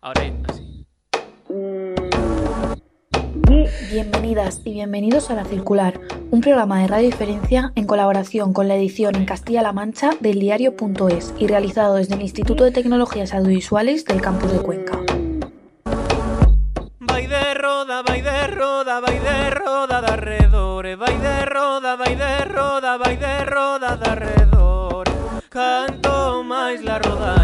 Ahora así. Bienvenidas y bienvenidos a La Circular, un programa de Radio Diferencia en colaboración con la edición en Castilla-La Mancha del diario.es y realizado desde el Instituto de Tecnologías Audiovisuales del campus de Cuenca. Vai de roda, vai de roda, vai de roda de arredores Vai de roda, vai de roda, vai de roda de arredores Canto máis la roda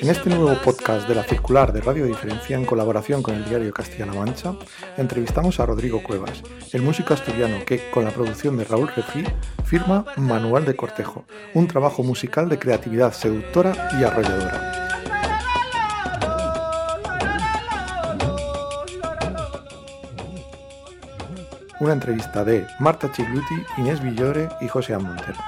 En este nuevo podcast de la Circular de Radio Diferencia, en colaboración con el diario Castilla-La Mancha, entrevistamos a Rodrigo Cuevas, el músico asturiano que, con la producción de Raúl Refri, firma Manual de Cortejo, un trabajo musical de creatividad seductora y arrolladora. Una entrevista de Marta Chigluti, Inés Villore y José Montero.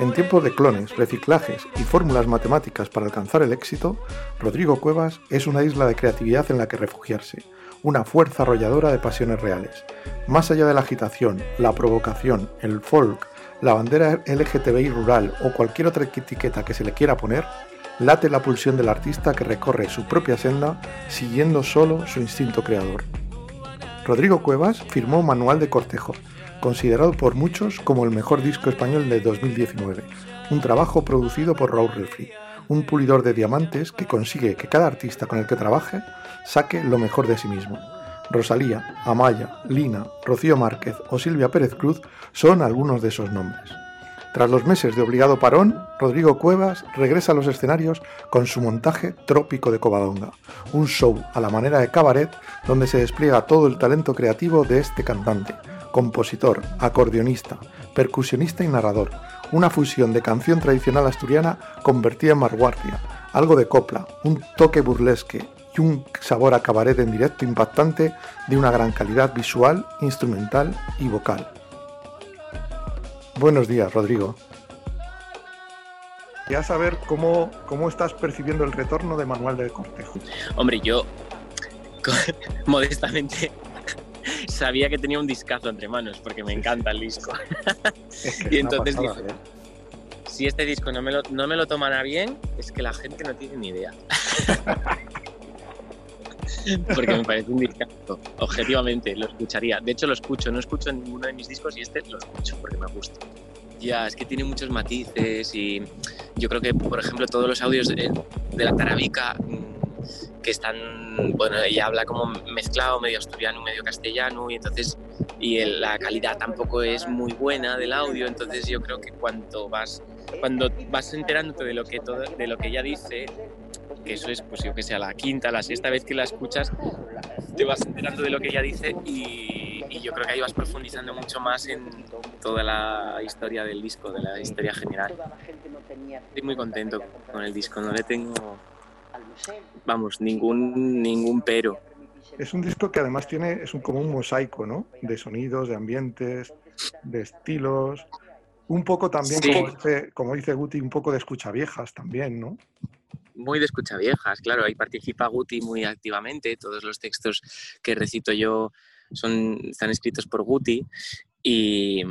En tiempos de clones, reciclajes y fórmulas matemáticas para alcanzar el éxito, Rodrigo Cuevas es una isla de creatividad en la que refugiarse, una fuerza arrolladora de pasiones reales. Más allá de la agitación, la provocación, el folk, la bandera LGTBI rural o cualquier otra etiqueta que se le quiera poner, late la pulsión del artista que recorre su propia senda siguiendo solo su instinto creador. Rodrigo Cuevas firmó Manual de Cortejo, considerado por muchos como el mejor disco español de 2019, un trabajo producido por Raúl Refri, un pulidor de diamantes que consigue que cada artista con el que trabaje saque lo mejor de sí mismo. Rosalía, Amaya, Lina, Rocío Márquez o Silvia Pérez Cruz son algunos de esos nombres. Tras los meses de obligado parón, Rodrigo Cuevas regresa a los escenarios con su montaje Trópico de Covadonga, un show a la manera de cabaret donde se despliega todo el talento creativo de este cantante, compositor, acordeonista, percusionista y narrador, una fusión de canción tradicional asturiana convertida en marguardia, algo de copla, un toque burlesque y un sabor a cabaret en directo impactante de una gran calidad visual, instrumental y vocal. Buenos días, Rodrigo. Quería saber cómo, cómo estás percibiendo el retorno de Manual de Cortejo. Hombre, yo modestamente sabía que tenía un discazo entre manos porque me encanta el disco. Es que y entonces pasada, dije, ¿eh? si este disco no me, lo, no me lo toman a bien, es que la gente no tiene ni idea. porque me parece un discazo. Objetivamente, lo escucharía. De hecho, lo escucho. No escucho ninguno de mis discos y este lo escucho porque me gusta. Ya, es que tiene muchos matices y yo creo que, por ejemplo, todos los audios de, de la Tarabica mm, que están, bueno, ella habla como mezclado, medio asturiano, medio castellano y entonces, y el- la calidad tampoco es muy buena del audio, entonces yo creo que cuando vas, cuando vas enterándote de lo que todo, de lo que ella dice, que eso es, pues yo que sé, a la quinta, la sexta vez que la escuchas, te vas enterando de lo que ella dice y, y yo creo que ahí vas profundizando mucho más en toda la historia del disco, de la historia general. Estoy muy contento con el disco, no le tengo, vamos, ningún, ningún pero. Es un disco que además tiene, es un, como un mosaico, ¿no? De sonidos, de ambientes, de estilos. Un poco también, Sí. como, dice, como dice Guti, un poco de escucha viejas también, ¿no? Muy de escucha viejas, claro, ahí participa Guti muy activamente, todos los textos que recito yo son, están escritos por Guti y,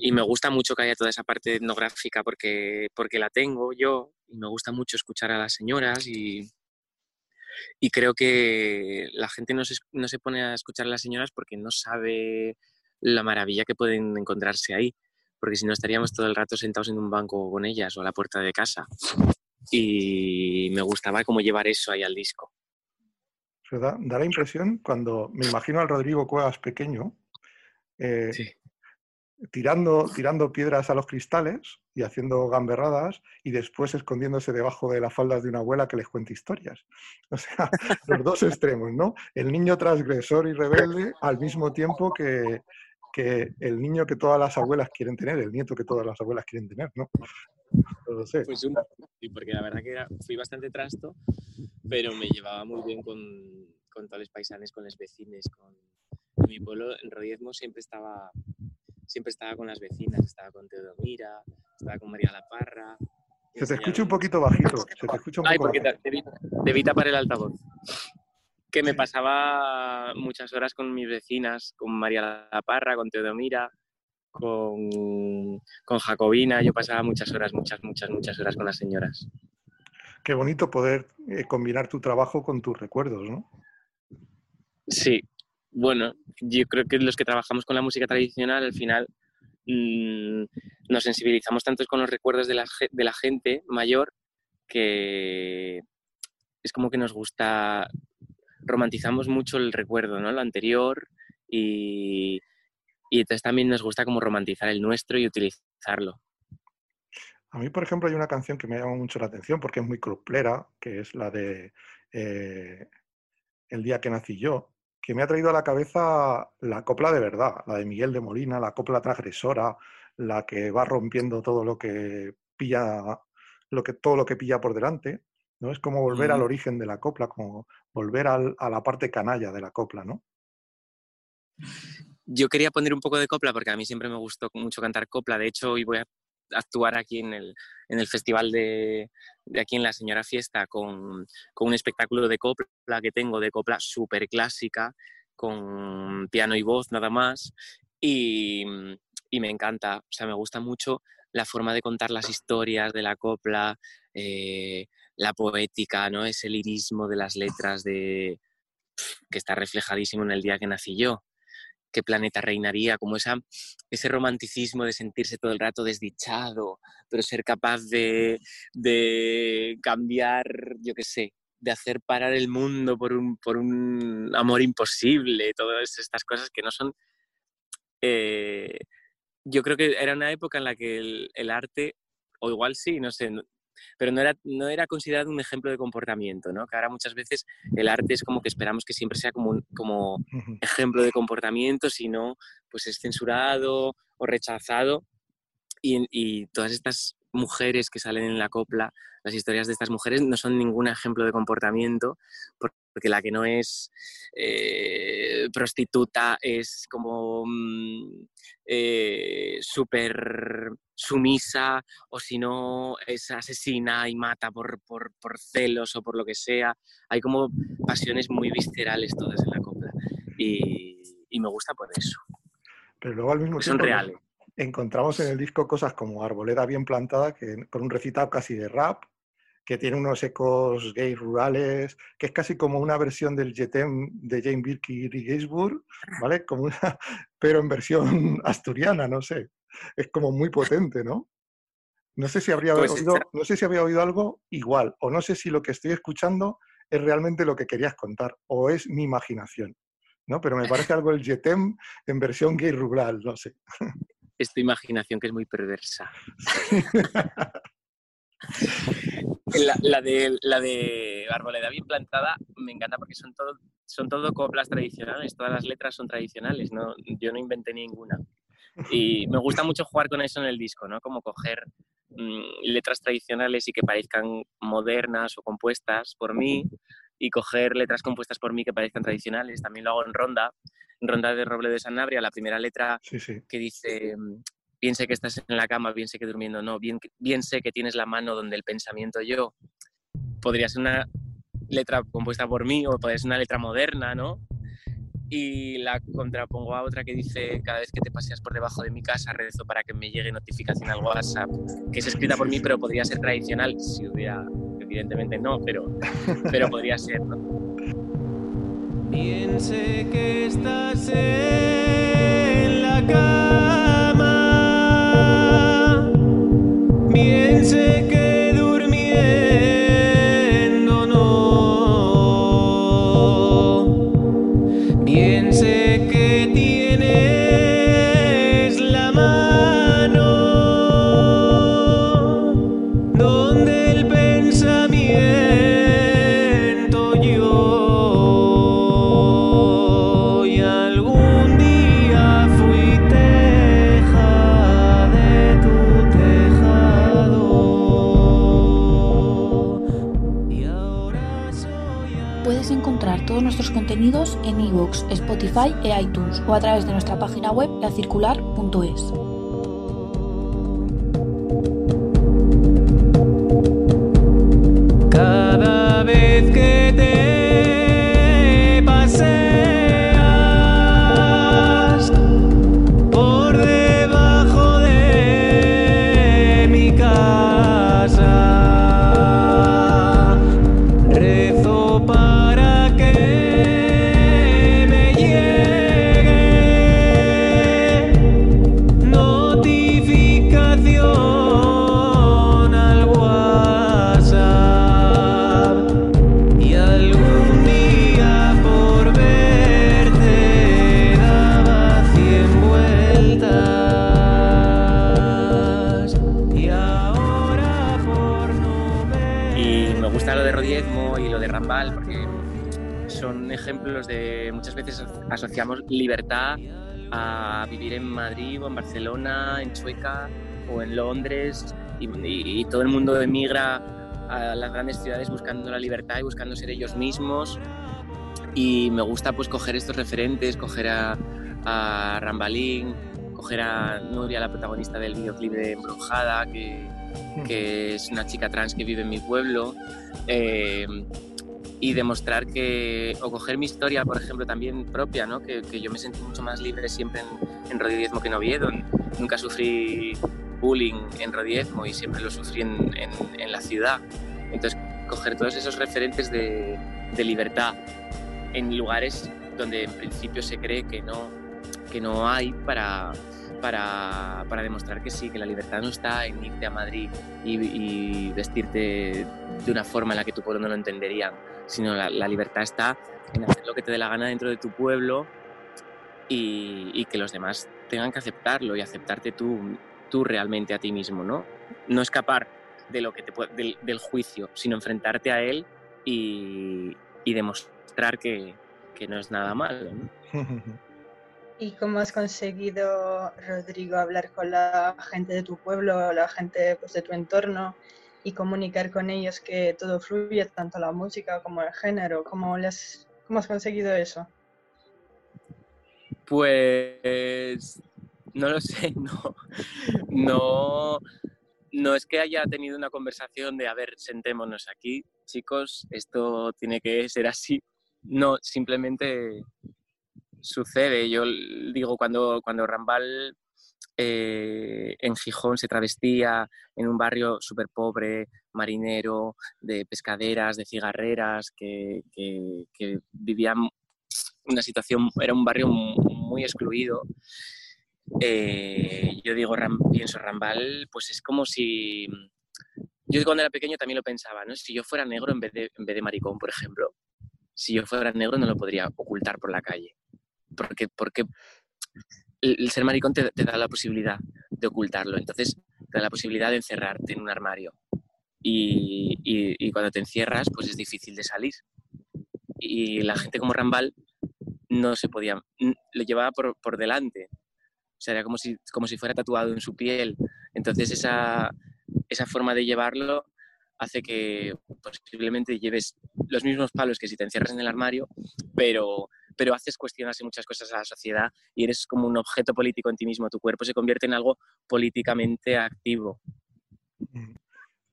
y me gusta mucho que haya toda esa parte etnográfica porque, porque la tengo yo y me gusta mucho escuchar a las señoras y, y creo que la gente no se, no se pone a escuchar a las señoras porque no sabe la maravilla que pueden encontrarse ahí, porque si no estaríamos todo el rato sentados en un banco con ellas o a la puerta de casa y me gustaba como llevar eso ahí al disco. Da, da la impresión cuando me imagino al Rodrigo Cuevas pequeño eh, Sí. tirando, tirando piedras a los cristales y haciendo gamberradas y después escondiéndose debajo de las faldas de una abuela que les cuente historias. O sea, los dos extremos, ¿no? El niño transgresor y rebelde al mismo tiempo que, que el niño que todas las abuelas quieren tener, el nieto que todas las abuelas quieren tener, ¿no? No lo sé. Pues un sí, porque la verdad que era, fui bastante trasto, pero me llevaba muy bien con, con todos los paisanes, con los vecinos, con en mi pueblo, en Rodiezmo, siempre estaba siempre estaba con las vecinas, estaba con Teodomira, estaba con María La Parra. Se te escucha un poquito bajito. Se te escucha un Ay, poco porque bajito. te- debí, debí tapar el altavoz. Que me pasaba muchas horas con mis vecinas, con María La Parra, con Teodomira, con, con Jacobina. Yo pasaba muchas horas, muchas, muchas, muchas horas con las señoras. Qué bonito poder eh, combinar tu trabajo con tus recuerdos, ¿no? Sí, bueno, yo creo que los que trabajamos con la música tradicional al final mm, nos sensibilizamos tanto con los recuerdos de la, de la gente mayor que es como que nos gusta, romantizamos mucho el recuerdo, ¿no? Lo anterior y, y entonces también nos gusta como romantizar el nuestro y utilizarlo. A mí, por ejemplo, hay una canción que me llama mucho la atención porque es muy cruplera, que es la de eh, El día que nací yo, que me ha traído a la cabeza la copla de verdad, la de Miguel de Molina, la copla transgresora, la que va rompiendo todo lo que pilla, lo que, todo lo que pilla por delante, ¿no? Es como volver al origen de la copla, como volver al- a la parte canalla de la copla, ¿no? Yo quería poner un poco de copla porque a mí siempre me gustó mucho cantar copla. De hecho, hoy voy a actuar aquí en el, en el festival de, de aquí en la Señora Fiesta con, con un espectáculo de copla que tengo, de copla súper clásica, con piano y voz nada más. Y, y me encanta, o sea, me gusta mucho la forma de contar las historias de la copla, eh, la poética, ¿no? Ese lirismo de las letras de que está reflejadísimo en el día que nací yo qué planeta reinaría, como ese romanticismo de sentirse todo el rato desdichado, pero ser capaz de, de cambiar, yo qué sé, de hacer parar el mundo por un, por un amor imposible, todas estas cosas que no son... eh, yo creo que era una época en la que el, el arte, o igual sí, no sé, pero no era, no era considerado un ejemplo de comportamiento, ¿no? Que ahora muchas veces el arte es como que esperamos que siempre sea como, un- como ejemplo de comportamiento, si no, pues es censurado o rechazado. Y, y todas estas mujeres que salen en la copla, las historias de estas mujeres no son ningún ejemplo de comportamiento, por- porque la que no es eh, prostituta es como mm, eh, súper sumisa, o si no es asesina y mata por, por, por celos o por lo que sea. Hay como pasiones muy viscerales todas en la copla. Y, y me gusta por eso, Pero luego al mismo son tiempo nos- reales. encontramos en el disco cosas como Arboleda bien plantada, que, con un recitado casi de rap, que tiene unos ecos gays rurales, que es casi como una versión del Jetem de Jane Birkin y Gainsbourg, ¿vale? Como una, pero en versión asturiana, no sé. Es como muy potente, ¿no? No sé si habría Pues oído, no sé si había oído algo igual, o no sé si lo que estoy escuchando es realmente lo que querías contar, o es mi imaginación, ¿no? Pero me parece algo el Jetem en versión gay rural, no sé. Es tu imaginación que es muy perversa. La, la de, la de Arboleda bien plantada me encanta porque son todo, son todo coplas tradicionales, todas las letras son tradicionales, no, yo no inventé ninguna. Y me gusta mucho jugar con eso en el disco, ¿no? Como coger mm, letras tradicionales y que parezcan modernas o compuestas por mí y coger letras compuestas por mí que parezcan tradicionales. También lo hago en Ronda, en Ronda de Roble de Sanabria, la primera letra Sí, sí. que dice, bien sé que estás en la cama, bien sé que durmiendo no, bien, bien sé que tienes la mano donde el pensamiento yo. Podría ser una letra compuesta por mí o podría ser una letra moderna, ¿no? Y la contrapongo a otra que dice, cada vez que te paseas por debajo de mi casa, rezo para que me llegue notificación al WhatsApp, que es escrita por mí, pero podría ser tradicional, si hubiera, evidentemente no, pero, pero podría ser, ¿no? Bien sé que estás en la cama. Bien sé que contenidos en iVoox, Spotify e iTunes o a través de nuestra página web lacircular.es. asociamos libertad a vivir en Madrid o en Barcelona, en Chueca o en Londres y, y- y todo el mundo emigra a las grandes ciudades buscando la libertad y buscando ser ellos mismos. Y me gusta pues coger estos referentes, coger a, a Rambalín, coger a Nuria, la protagonista del videoclip de Embrujada, que, que es una chica trans que vive en mi pueblo, eh, y demostrar que, o coger mi historia, por ejemplo, también propia, ¿no? que, que yo me sentí mucho más libre siempre en, en que en Oviedo. Nunca sufrí bullying en Rodiezmo y siempre lo sufrí en, en- en la ciudad. Entonces, coger todos esos referentes de, de libertad en lugares donde en principio se cree que no, que no hay para, para, para demostrar que sí, que la libertad no está en irte a Madrid y, vestirte de una forma en la que tu pueblo no lo entendería, sino la, libertad está en hacer lo que te dé la gana dentro de tu pueblo y, que los demás tengan que aceptarlo y aceptarte tú, tú realmente a ti mismo, ¿no? No escapar de lo que te, puede- del, juicio, sino enfrentarte a él y, demostrar que, que no es nada malo. ¿Y cómo has conseguido, Rodrigo, hablar con la gente de tu pueblo, la gente pues, de tu entorno y comunicar con ellos que todo fluye, tanto la música como el género? ¿Cómo, cómo has conseguido eso? Pues no lo sé, no, no, no es que haya tenido una conversación de, a ver, sentémonos aquí, chicos, esto tiene que ser así. No, simplemente sucede. Yo digo, cuando, cuando Rambal eh, en Gijón se travestía en un barrio súper pobre, marinero, de pescaderas, de cigarreras, que, que, que una situación, era un barrio mu- muy excluido. Eh, yo digo, pienso, Rambal, pues es como si... Yo cuando era pequeño también lo pensaba, ¿no? Si yo fuera negro en vez de, en vez de maricón, por ejemplo, si yo fuera negro no lo podría ocultar por la calle. Porque, porque el, ser maricón te, te da la posibilidad de ocultarlo, entonces te da la posibilidad de encerrarte en un armario. Y, y- y cuando te encierras, pues es difícil de salir. Y la gente como Rambal no se podía, lo llevaba por, por delante. O sea, era como si, como si fuera tatuado en su piel. Entonces esa, esa forma de llevarlo hace que posiblemente lleves los mismos palos que si te encierras en el armario, pero, pero haces cuestionarse muchas cosas a la sociedad y eres como un objeto político en ti mismo. Tu cuerpo se convierte en algo políticamente activo.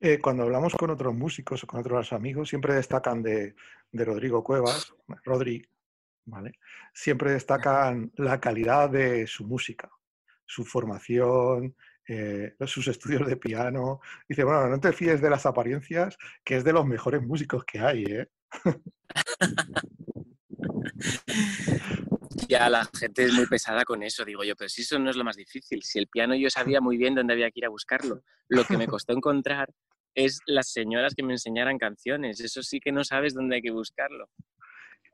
Eh, cuando hablamos con otros músicos o con otros amigos, siempre destacan de, de Rodrigo Cuevas, Rodri, ¿vale? Siempre destacan la calidad de su música, su formación, eh, sus estudios de piano. Dice, bueno, no te fíes de las apariencias, que es de los mejores músicos que hay, ¿eh? Ya la gente es muy pesada con eso, digo yo, pero si eso no es lo más difícil. Si el piano yo sabía muy bien dónde había que ir a buscarlo. Lo que me costó encontrar es las señoras que me enseñaran canciones. Eso sí que no sabes dónde hay que buscarlo.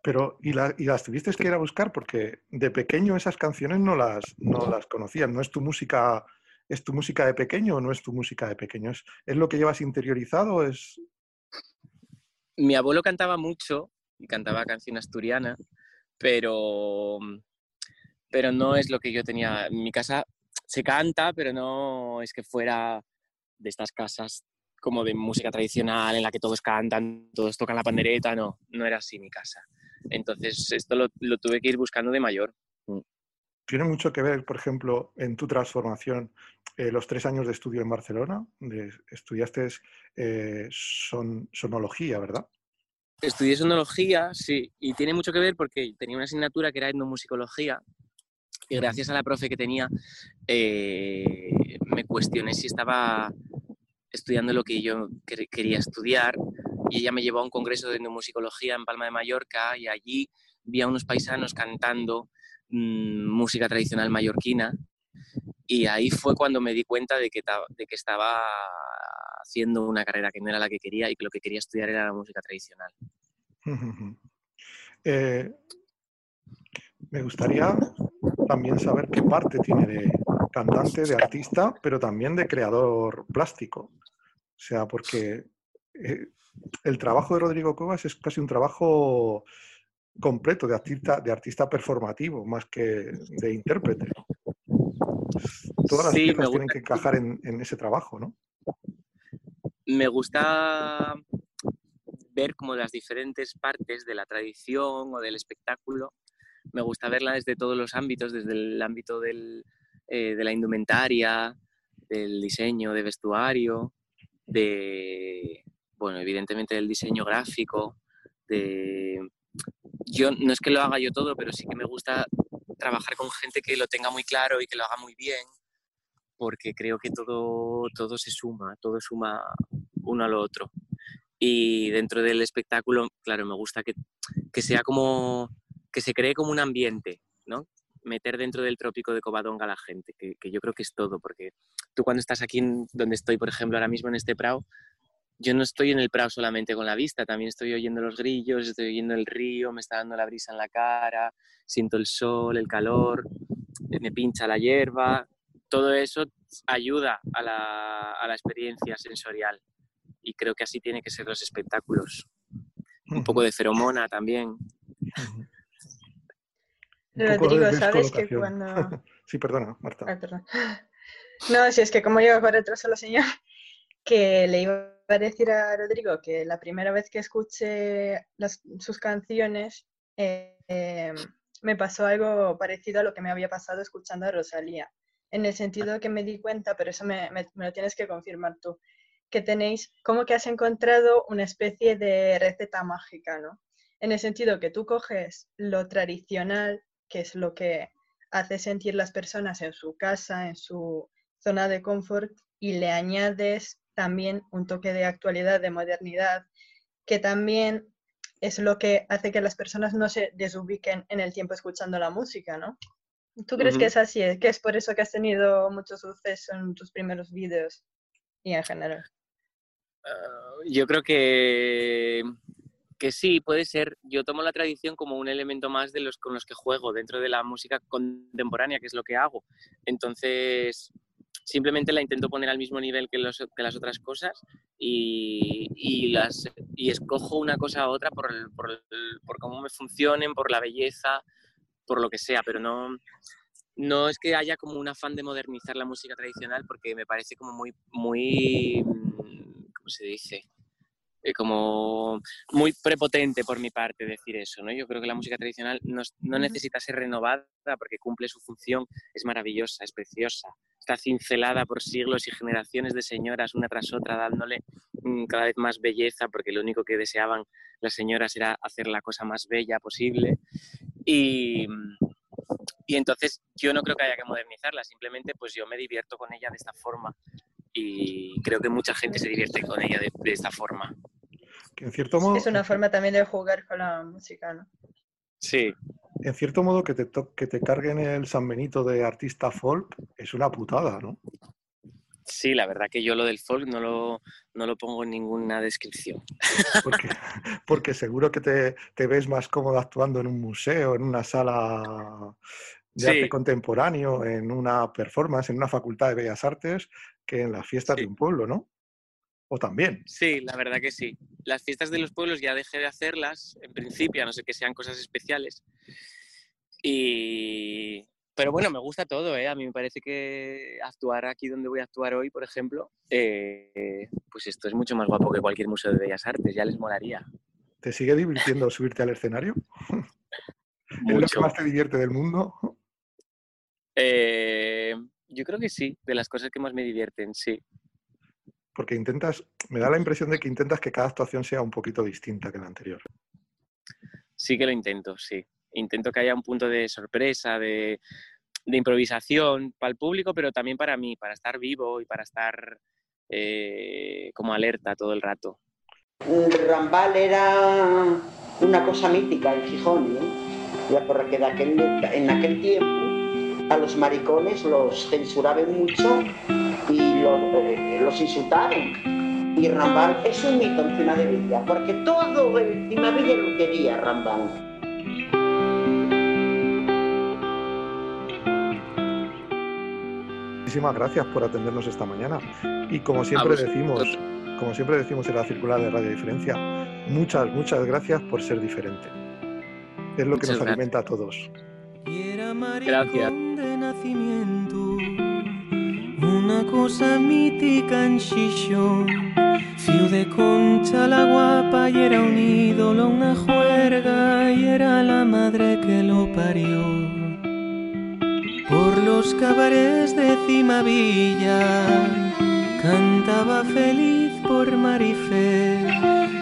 Pero, ¿y, la- y las tuviste que ir a buscar? Porque de pequeño esas canciones no las, no las conocías. ¿No es tu música, es tu música de pequeño o no es tu música de pequeño? ¿Es, es lo que llevas interiorizado? ¿Es... Mi abuelo cantaba mucho y cantaba canción asturiana, pero, pero no es lo que yo tenía. En mi casa se canta, pero no es que fuera de estas casas como de música tradicional en la que todos cantan, todos tocan la pandereta, no, no era así mi casa. Entonces, esto lo, tuve que ir buscando de mayor. Mm. ¿Tiene mucho que ver, por ejemplo, en tu transformación eh, los tres años de estudio en Barcelona? De, estudiaste eh, son, sonología, ¿verdad? Estudié sonología, sí, y tiene mucho que ver porque tenía una asignatura que era etnomusicología y gracias a la profe que tenía eh, me cuestioné si estaba estudiando lo que yo quería estudiar y ella me llevó a un congreso de etnomusicología en Palma de Mallorca y allí vi a unos paisanos cantando mmm, música tradicional mallorquina y ahí fue cuando me di cuenta de que, de que estaba haciendo una carrera que no era la que quería y que lo que quería estudiar era la música tradicional. Eh, me gustaría también saber qué parte tiene de cantante, de artista, pero también de creador plástico. O sea, porque eh, el trabajo de Rodrigo Cuevas es casi un trabajo completo de artista, de artista performativo más que de intérprete. Todas las piezas tienen que encajar en, ese trabajo, ¿no? Me gusta ver como las diferentes partes de la tradición o del espectáculo. Me gusta verla desde todos los ámbitos, desde el ámbito eh, de la indumentaria, del diseño de vestuario, de, bueno, evidentemente del diseño gráfico, de... Yo no es que lo haga yo todo, pero sí que me gusta trabajar con gente que lo tenga muy claro y que lo haga muy bien, porque creo que todo, todo se suma, todo suma uno al otro. Y dentro del espectáculo, claro, me gusta que, que sea como, que se cree como un ambiente, ¿no? meter dentro del trópico de Covadonga a la gente, que, que, yo creo que es todo, porque tú cuando estás aquí donde estoy, por ejemplo, ahora mismo en este Prado, yo no estoy en el Prado solamente con la vista, también estoy oyendo los grillos, estoy oyendo el río, me está dando la brisa en la cara, siento el sol, el calor, me pincha la hierba, todo eso ayuda a la, a la experiencia sensorial y creo que así tiene que ser los espectáculos. Un poco de feromona también. Rodrigo, ¿sabes que cuando... sí, perdona, Marta. Ah, no, si es que como yo por retraso la señal, que le iba a decir a Rodrigo que la primera vez que escuché sus canciones eh, me pasó algo parecido a lo que me había pasado escuchando a Rosalía, en el sentido que me di cuenta, pero eso me, lo tienes que confirmar tú, que tenéis como que has encontrado una especie de receta mágica, ¿no? En el sentido que tú coges lo tradicional, que es lo que hace sentir las personas en su casa, en su zona de confort, y le añades también un toque de actualidad, de modernidad, que también es lo que hace que las personas no se desubiquen en el tiempo escuchando la música, ¿no? ¿Tú crees que es así? ¿Que es por eso que has tenido mucho suceso en tus primeros vídeos y en general? Ah, yo creo que, que sí, puede ser. Yo tomo la tradición como un elemento más de los con los que juego dentro de la música contemporánea, que es lo que hago. Entonces, simplemente la intento poner al mismo nivel que, que las otras cosas y, las, y escojo una cosa a otra por, por, por, cómo me funcionen, por la belleza, por lo que sea, pero no, no es que haya como un afán de modernizar la música tradicional porque me parece como muy, muy, ¿cómo se dice? Eh, como muy prepotente por mi parte decir eso, ¿no? Yo creo que la música tradicional no, no, necesita ser renovada porque cumple su función, es maravillosa, es preciosa, está cincelada por siglos y generaciones de señoras una tras otra dándole mm, cada vez más belleza porque lo único que deseaban las señoras era hacer la cosa más bella posible y, y entonces yo no creo que haya que modernizarla, simplemente pues yo me divierto con ella de esta forma y creo que mucha gente se divierte con ella de, esta forma. En cierto modo... Es una forma también de jugar con la música, ¿no? Sí. En cierto modo que te, que te carguen el San Benito de artista folk es una putada, ¿no? Sí, la verdad que yo lo del folk no lo, no lo pongo en ninguna descripción. Porque, porque seguro que te, te, ves más cómodo actuando en un museo, en una sala de arte contemporáneo, en una performance, en una facultad de bellas artes, que en las fiestas de un pueblo, ¿no? O también. Sí, la verdad que sí. Las fiestas de los pueblos ya dejé de hacerlas, en principio, a no ser que sean cosas especiales. Y... Pero bueno, me gusta todo, ¿eh? A mí me parece que actuar aquí donde voy a actuar hoy, por ejemplo, eh, pues esto es mucho más guapo que cualquier museo de bellas artes, ya les molaría. ¿Te sigue divirtiendo subirte al escenario? ¿Es lo que más te divierte del mundo? Eh, yo creo que sí, de las cosas que más me divierten, sí. Porque intentas, me da la impresión de que intentas que cada actuación sea un poquito distinta que la anterior. Sí que lo intento, sí. Intento que haya un punto de sorpresa, de, improvisación para el público, pero también para mí, para estar vivo y para estar eh, como alerta todo el rato. Rambal era una cosa mítica en Gijón, ¿no? Porque en aquel tiempo a los maricones los censuraban mucho y eh, los, insultaron. Y Rambal es un mito encima de Villa, porque todo encima de Villa lo quería Rambal. Muchísimas gracias por atendernos esta mañana. Y como siempre decimos, como siempre decimos en la circular de Radio Diferencia, muchas, muchas gracias por ser diferente. Es lo que nos alimenta a todos. Gracias. Una cosa mítica en Shishon. Fiu de concha la guapa y era un ídolo, una juerga y era la madre que lo parió. Por los cabarets de Cimavilla cantaba feliz por Marifé,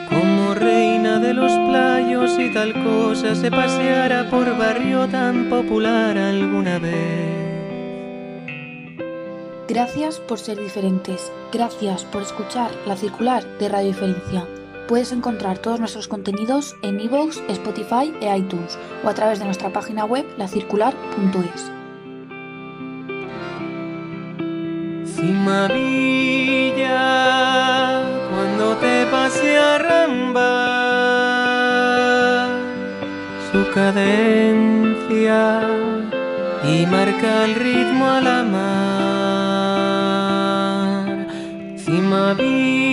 como reina de los playos y tal cosa se paseara por barrio tan popular alguna vez. Gracias por ser diferentes, gracias por escuchar La Circular de Radio Diferencia. Puedes encontrar todos nuestros contenidos en iVoox, Spotify e iTunes o a través de nuestra página web lacircular.es. Villa, cuando te pase a Ramba, su cadencia y marca el ritmo a la mar. Mabir